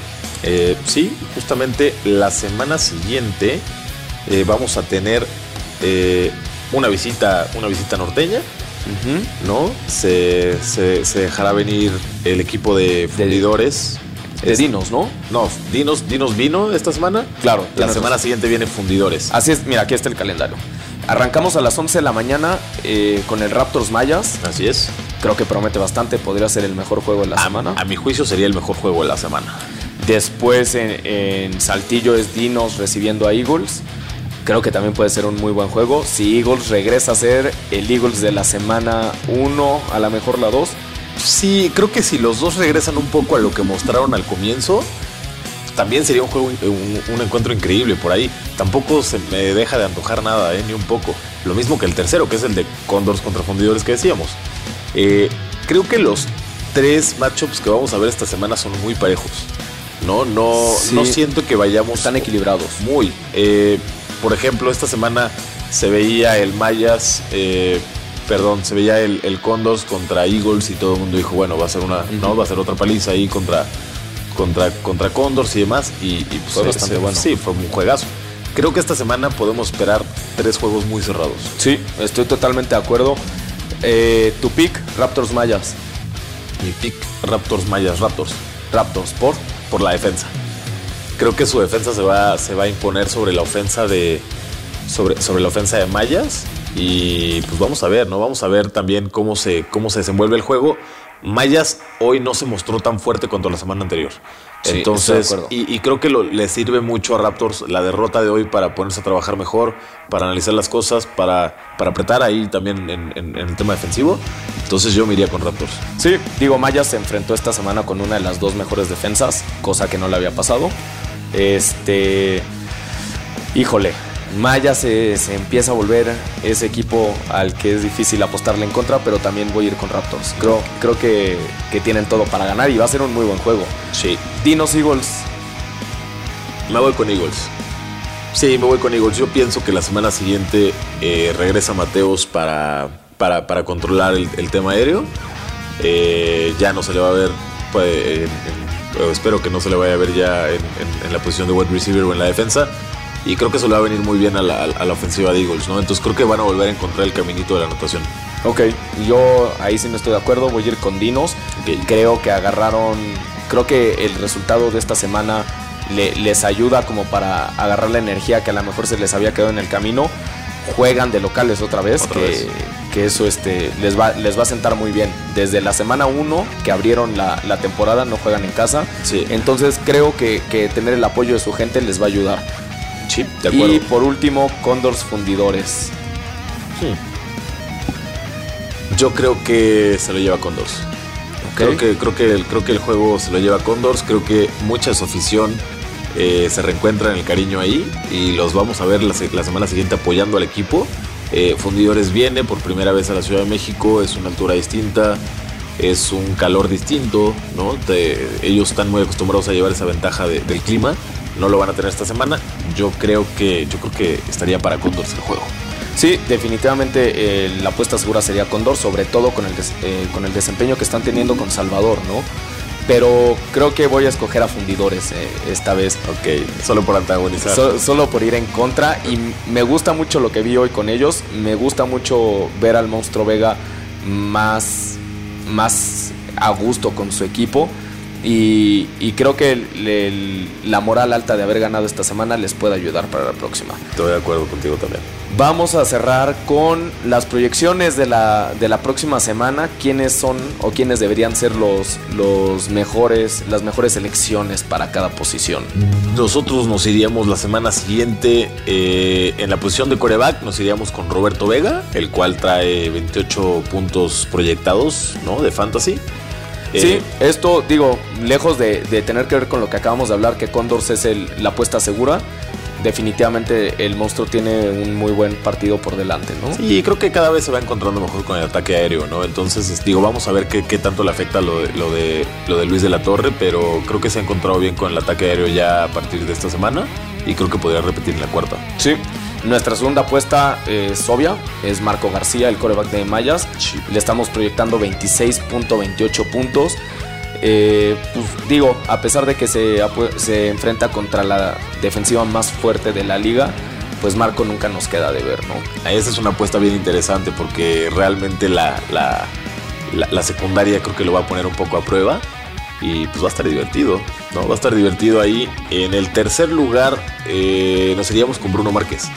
Eh, sí, justamente la semana siguiente eh, vamos a tener eh, una visita, una visita norteña. Uh -huh. ¿no? Se, se, se, dejará venir el equipo de fundidores. De, de Dinos, ¿no? No, Dinos, Dinos vino esta semana. Claro. La semana siguiente viene Fundidores. Así es, mira, aquí está el calendario. Arrancamos a las 11 de la mañana eh, con el Raptors Mayas. Así es. Creo que promete bastante, podría ser el mejor juego de la a, semana. A mi juicio sería el mejor juego de la semana. Después en, en Saltillo es Dinos recibiendo a Eagles creo que también puede ser un muy buen juego. Si Eagles regresa a ser el Eagles de la semana 1, a la mejor la 2. Sí, creo que si los dos regresan un poco a lo que mostraron al comienzo, también sería un juego, un, un encuentro increíble por ahí. Tampoco se me deja de antojar nada, eh, ni un poco. Lo mismo que el tercero, que es el de Condors contra Fundidores que decíamos. Eh, creo que los tres matchups que vamos a ver esta semana son muy parejos. No, no, sí. no siento que vayamos tan equilibrados. Muy. Eh, por ejemplo, esta semana se veía el Mayas, eh, perdón, se veía el, el, Condors contra Eagles y todo el mundo dijo, bueno, va a ser una, uh -huh. no, va a ser otra paliza ahí contra, contra, contra Condors y demás. Y, y fue bastante se, bueno. Sí, fue un juegazo. Creo que esta semana podemos esperar tres juegos muy cerrados. Sí, estoy totalmente de acuerdo. Eh, tu pick, Raptors Mayas. Mi pick, Raptors Mayas, Raptors. Raptors, ¿por? Por la defensa creo que su defensa se va, se va a imponer sobre la ofensa de sobre, sobre la ofensa de Mayas y pues vamos a ver, ¿no? Vamos a ver también cómo se, cómo se desenvuelve el juego. Mayas hoy no se mostró tan fuerte cuanto la semana anterior. Sí, Entonces, y, y, creo que lo, le sirve mucho a Raptors la derrota de hoy para ponerse a trabajar mejor, para analizar las cosas, para, para apretar ahí también en, en, en, el tema defensivo. Entonces yo me iría con Raptors. Sí, digo, Mayas se enfrentó esta semana con una de las dos mejores defensas, cosa que no le había pasado. Este. Híjole, Maya se, se, empieza a volver ese equipo al que es difícil apostarle en contra, pero también voy a ir con Raptors. Creo, creo que, que tienen todo para ganar y va a ser un muy buen juego. Sí. Dinos Eagles. Me voy con Eagles. Sí, me voy con Eagles. Yo pienso que la semana siguiente eh, regresa Mateos para, para, para controlar el, el, tema aéreo. Eh, ya no se le va a ver pues, en, en, espero que no se le vaya a ver ya en, en, en, la posición de wide receiver o en la defensa. Y creo que eso le va a venir muy bien a la, a la, ofensiva de Eagles, ¿no? Entonces creo que van a volver a encontrar el caminito de la anotación. Ok, yo ahí sí no estoy de acuerdo, voy a ir con Dinos. Creo que agarraron, creo que el resultado de esta semana les ayuda como para agarrar la energía que a lo mejor se les había quedado en el camino. Juegan de locales otra vez, que, eso este, les, va, les va a sentar muy bien. Desde la semana 1 que abrieron la, temporada, no juegan en casa. Sí. Entonces creo que, tener el apoyo de su gente les va a ayudar. Sí, de acuerdo. Y por último, Condors Fundidores. Yo creo que se lo lleva Condors. Creo, que, creo, que, creo que el juego se lo lleva Condors. Creo que mucha su afición eh, se reencuentra en el cariño ahí y los vamos a ver la, semana siguiente apoyando al equipo. Eh, Fundidores viene por primera vez a la Ciudad de México, es una altura distinta, es un calor distinto, ¿no? ellos están muy acostumbrados a llevar esa ventaja del clima, no lo van a tener esta semana. Yo creo que, yo creo que estaría para Condors el juego. Sí, definitivamente eh, la apuesta segura sería Condor, sobre todo con el, eh, con el desempeño que están teniendo con Salvador, ¿no? Pero creo que voy a escoger a fundidores eh, esta vez. Ok, solo por antagonizar. solo por ir en contra. Y me gusta mucho lo que vi hoy con ellos. Me gusta mucho ver al Monstruo Vega más, más a gusto con su equipo. Y, creo que la moral alta de haber ganado esta semana les puede ayudar para la próxima. Estoy de acuerdo contigo también. Vamos a cerrar con las proyecciones de la, de la próxima semana. ¿Quiénes son o quiénes deberían ser los, los mejores, las mejores elecciones para cada posición? Nosotros nos iríamos la semana siguiente eh, en la posición de coreback. Nos iríamos con Roberto Vega, el cual trae 28 puntos proyectados ¿no? de fantasy. Sí, eh, esto, digo, lejos de, tener que ver con lo que acabamos de hablar, que Condors es la apuesta segura, definitivamente el monstruo tiene un muy buen partido por delante, ¿no? Sí, creo que cada vez se va encontrando mejor con el ataque aéreo, ¿no? Entonces, digo, vamos a ver qué, tanto le afecta lo de, lo, de, lo de Luis de la Torre, pero creo que se ha encontrado bien con el ataque aéreo ya a partir de esta semana y creo que podría repetir en la cuarta. Sí, nuestra segunda apuesta es obvia, es Marco García, el coreback de Mayas. Le estamos proyectando 26.28 puntos. Eh, pues, digo, a pesar de que se, se enfrenta contra la defensiva más fuerte de la liga, pues Marco nunca nos queda de ver, ¿no? Esa es una apuesta bien interesante porque realmente la, la, secundaria creo que lo va a poner un poco a prueba y pues va a estar divertido, ¿no? Va a estar divertido ahí. En el tercer lugar eh, nos iríamos con Bruno Márquez.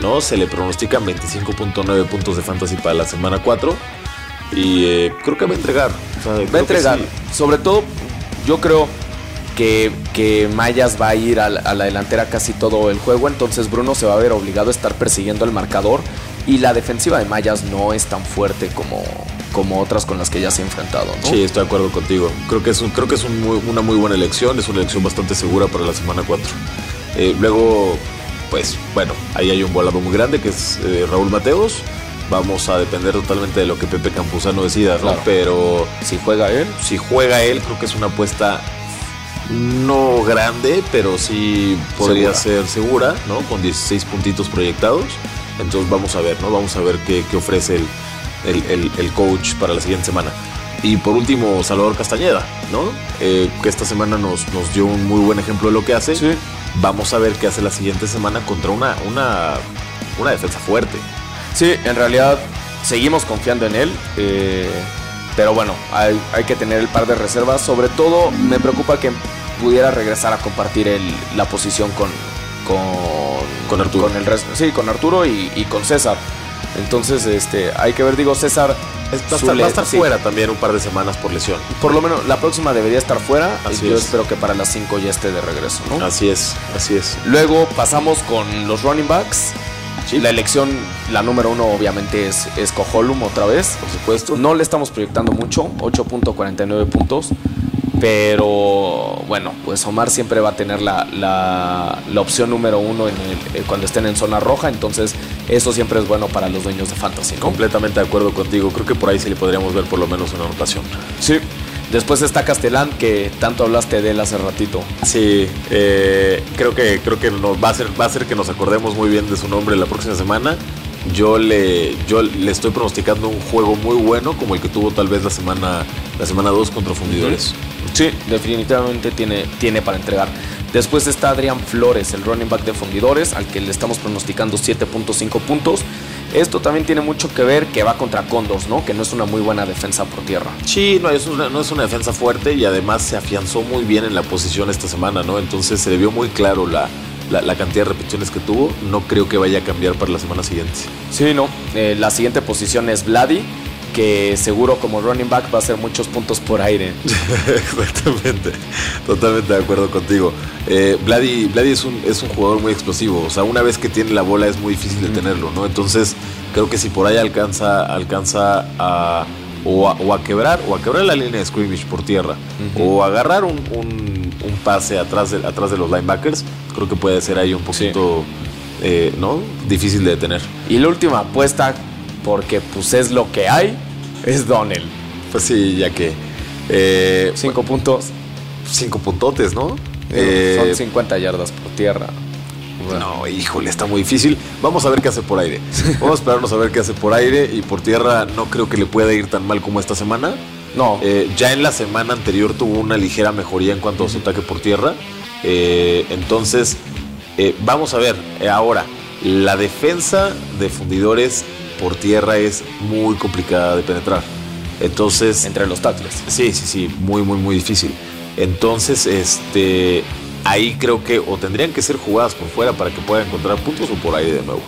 ¿No? Se le pronostican 25.9 puntos de fantasy para la semana 4 y eh, creo que va a entregar. va a entregar. Sobre todo, yo creo que, que Mayas va a ir a la, delantera casi todo el juego, entonces Bruno se va a ver obligado a estar persiguiendo el marcador y la defensiva de Mayas no es tan fuerte como, como otras con las que ya se ha enfrentado. Sí, estoy de acuerdo contigo. Creo que es, creo que es una muy buena elección, es una elección bastante segura para la semana 4. Eh, luego pues bueno, ahí hay un volado muy grande que es eh, Raúl Mateos. Vamos a depender totalmente de lo que Pepe Campuzano decida, ¿no? Pero si juega él, si juega él, creo que es una apuesta no grande, pero sí podría ser segura, ¿no? Con 16 puntitos proyectados. Entonces vamos a ver, ¿no? Vamos a ver qué, ofrece el, coach para la siguiente semana. Y por último, Salvador Castañeda, ¿no? Eh, que esta semana nos, nos dio un muy buen ejemplo de lo que hace. Sí. Vamos a ver qué hace la siguiente semana contra una, una, una defensa fuerte. Sí, en realidad seguimos confiando en él. Eh, pero bueno, hay, que tener el par de reservas. Sobre todo me preocupa que pudiera regresar a compartir la posición con, con, Arturo. Con el resto, sí, con Arturo y, y, con César. Entonces, este, hay que ver, digo, César va a estar fuera también un par de semanas por lesión. Por lo menos la próxima debería estar fuera. Así yo espero que para las 5 ya esté de regreso, ¿no? Así es, así es. Luego pasamos con los running backs. La elección, la número uno, obviamente, es, es Coholum otra vez. Por supuesto. No le estamos proyectando mucho, 8.49 puntos. Pero bueno, pues Omar siempre va a tener la, la, opción número uno en el, eh, cuando estén en zona roja, entonces eso siempre es bueno para los dueños de Fantasy. Completamente de acuerdo contigo, creo que por ahí sí le podríamos ver por lo menos una anotación. Sí. Después está Castellán, que tanto hablaste de él hace ratito. Sí, eh, creo que, creo que nos va, a ser, va a ser que nos acordemos muy bien de su nombre la próxima semana. Yo le, yo le estoy pronosticando un juego muy bueno, como el que tuvo tal vez la semana la semana 2 contra Fundidores. Sí, definitivamente tiene, tiene para entregar. Después está Adrián Flores, el running back de Fundidores, al que le estamos pronosticando 7.5 puntos. Esto también tiene mucho que ver que va contra Condors, ¿no? Que no es una muy buena defensa por tierra. Sí, no es una, no es una defensa fuerte y además se afianzó muy bien en la posición esta semana, ¿no? Entonces se le vio muy claro la, la, cantidad de repeticiones que tuvo. No creo que vaya a cambiar para la semana siguiente. Sí, no. Eh, la siguiente posición es Vladi que seguro como running back va a hacer muchos puntos por aire. Exactamente, totalmente de acuerdo contigo. Eh, Vladi, es, un, es un jugador muy explosivo, o sea, una vez que tiene la bola es muy difícil detenerlo, ¿no? Entonces, creo que si por ahí alcanza, alcanza a o a, quebrar o a quebrar la línea de scrimmage por tierra o agarrar un, un, pase atrás de, atrás de los linebackers, creo que puede ser ahí un poquito eh, ¿no? difícil de detener. Y la última apuesta porque pues es lo que hay, es Donnell. Pues sí, ya que... Eh, cinco puntos. Cinco puntotes, ¿no? son 50 eh, yardas por tierra. No, híjole, está muy difícil. Vamos a ver qué hace por aire. Vamos a esperarnos a ver qué hace por aire y por tierra no creo que le pueda ir tan mal como esta semana. No. Eh, ya en la semana anterior tuvo una ligera mejoría en cuanto a su ataque por tierra. entonces, vamos a ver. ahora, la defensa de fundidores por tierra es muy complicada de penetrar. Entonces. Entre los tackles. Sí, sí, sí, muy, muy, muy difícil. Entonces, este. Ahí creo que o tendrían que ser jugadas por fuera para que puedan encontrar puntos o por ahí de nuevo.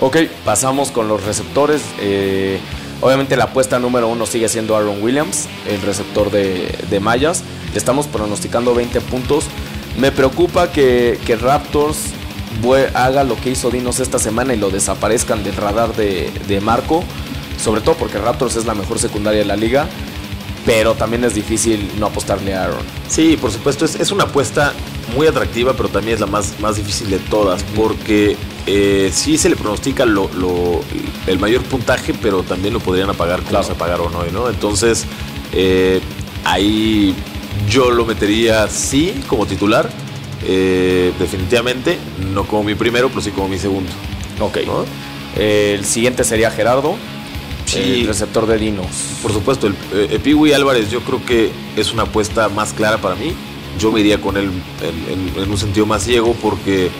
Ok, pasamos con los receptores. Eh, obviamente la apuesta número uno sigue siendo Aaron Williams, el receptor de, de Mayas. Estamos pronosticando 20 puntos. Me preocupa que, que Raptors haga lo que hizo Dinos esta semana y lo desaparezcan del radar de, Marco. Sobre todo porque Raptors es la mejor secundaria de la liga. Pero también es difícil no apostarle a Aaron. Sí, por supuesto, es, una apuesta muy atractiva, pero también es la más, más difícil de todas. Porque eh, sí se le pronostica lo, el mayor puntaje, pero también lo podrían apagar como se apagaron hoy, ¿no? Entonces, eh, ahí yo lo metería sí como titular eh, definitivamente, no como mi primero, pero sí como mi segundo. Ok. el siguiente sería Gerardo, el receptor de Dinos. Por supuesto, el, eh, Álvarez yo creo que es una apuesta más clara para mí. Yo me iría con él en, un sentido más ciego porque,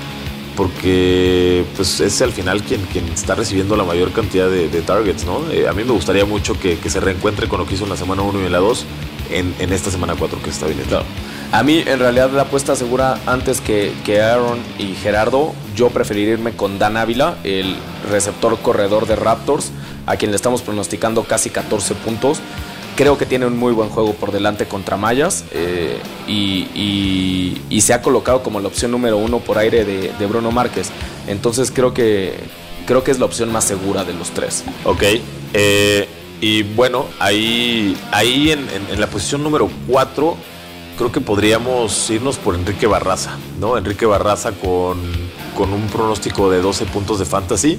porque pues es al final quien, quien está recibiendo la mayor cantidad de, targets. ¿no? Eh, a mí me gustaría mucho que, se reencuentre con lo que hizo en la semana 1 y en la 2 en, esta semana 4 que está viniendo. A mí, en realidad, la apuesta segura antes que, que Aaron y Gerardo, yo preferiría irme con Dan Ávila, el receptor corredor de Raptors, a quien le estamos pronosticando casi 14 puntos. Creo que tiene un muy buen juego por delante contra Mayas eh, y, se ha colocado como la opción número uno por aire de, Bruno Márquez. Entonces creo que, creo que es la opción más segura de los tres. Ok. Eh, y bueno, ahí, ahí en, la posición número 4 creo que podríamos irnos por Enrique Barraza, ¿no? Enrique Barraza con, con un pronóstico de 12 puntos de fantasy.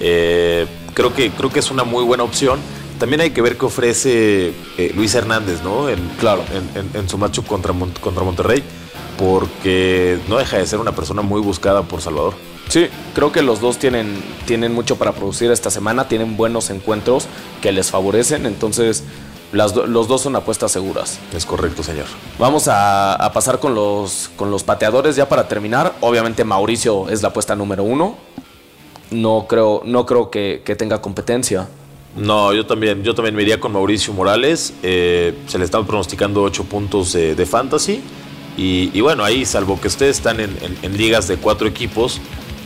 Eh, creo, que, creo que es una muy buena opción. También hay que ver qué ofrece eh, Luis Hernández, ¿no? En, claro. En, su macho contra, contra Monterrey, porque no deja de ser una persona muy buscada por Salvador. Sí, creo que los dos tienen, tienen mucho para producir esta semana, tienen buenos encuentros que les favorecen, entonces los dos son apuestas seguras. Es correcto, señor. Vamos a, pasar con los, con los pateadores ya para terminar. Obviamente Mauricio es la apuesta número uno. No creo, no creo que, tenga competencia. No, yo también, yo también me iría con Mauricio Morales. Eh, se le están pronosticando ocho puntos de, fantasy. Y, bueno, ahí, salvo que ustedes están en, ligas de cuatro equipos,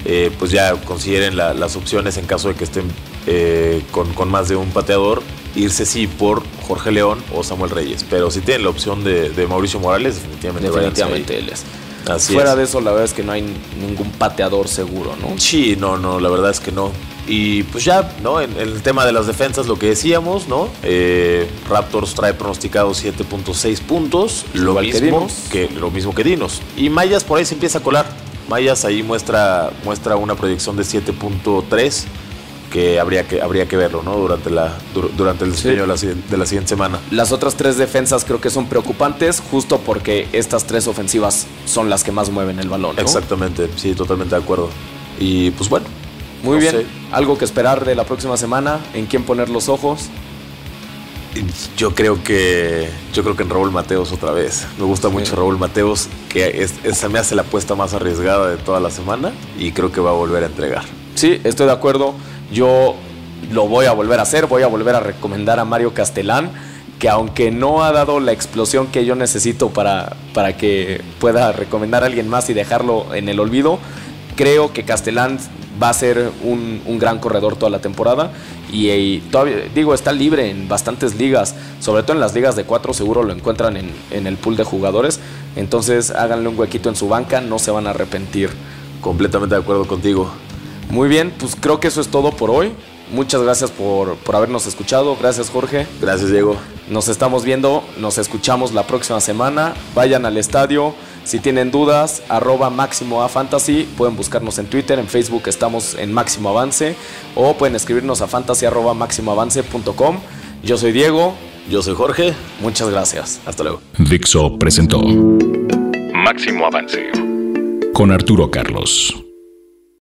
eh, pues ya consideren las opciones en caso de que estén eh, con, con, más de un pateador irse sí por Jorge León o Samuel Reyes. Pero si tienen la opción de, Mauricio Morales, definitivamente, definitivamente él es. Fuera de eso, la verdad es que no hay ningún pateador seguro, ¿no? Sí, no, no, la verdad es que no. Y pues ya, ¿no? En, el tema de las defensas, lo que decíamos, ¿no? Eh, Raptors trae pronosticado 7.6 puntos, lo mismo que, lo mismo que Dinos. Y Mayas por ahí se empieza a colar. Mayas ahí muestra, muestra una proyección de 7.3 que habría que, habría que verlo ¿no? durante, la, durante el diseño de, la, siguiente semana. Las otras tres defensas creo que son preocupantes justo porque estas tres ofensivas son las que más mueven el balón. Exactamente, sí, totalmente de acuerdo. Y pues bueno. Muy bien, algo que esperar de la próxima semana, en quién poner los ojos. Yo creo que yo creo que en Raúl Mateos otra vez. Me gusta mucho Raúl Mateos, que es, esa me hace la apuesta más arriesgada de toda la semana y creo que va a volver a entregar. Sí, estoy de acuerdo. Yo lo voy a volver a hacer, voy a volver a recomendar a Mario Castellán, que aunque no ha dado la explosión que yo necesito para, para que pueda recomendar a alguien más y dejarlo en el olvido, creo que Castellán va a ser un, gran corredor toda la temporada y, todavía, digo, está libre en bastantes ligas, sobre todo en las ligas de cuatro seguro lo encuentran en, en el pool de jugadores, entonces háganle un huequito en su banca, no se van a arrepentir. Completamente de acuerdo contigo. Muy bien, pues creo que eso es todo por hoy. Muchas gracias por, por, habernos escuchado. Gracias, Jorge. Gracias, Diego. Nos estamos viendo, nos escuchamos la próxima semana. Vayan al estadio. Si tienen dudas, arroba máximo a fantasy. Pueden buscarnos en Twitter, en Facebook estamos en máximo avance. O pueden escribirnos a fantasy arroba máximoavance.com. Yo soy Diego. Yo soy Jorge. Muchas gracias. Hasta luego. Dixo presentó Máximo Avance con Arturo Carlos.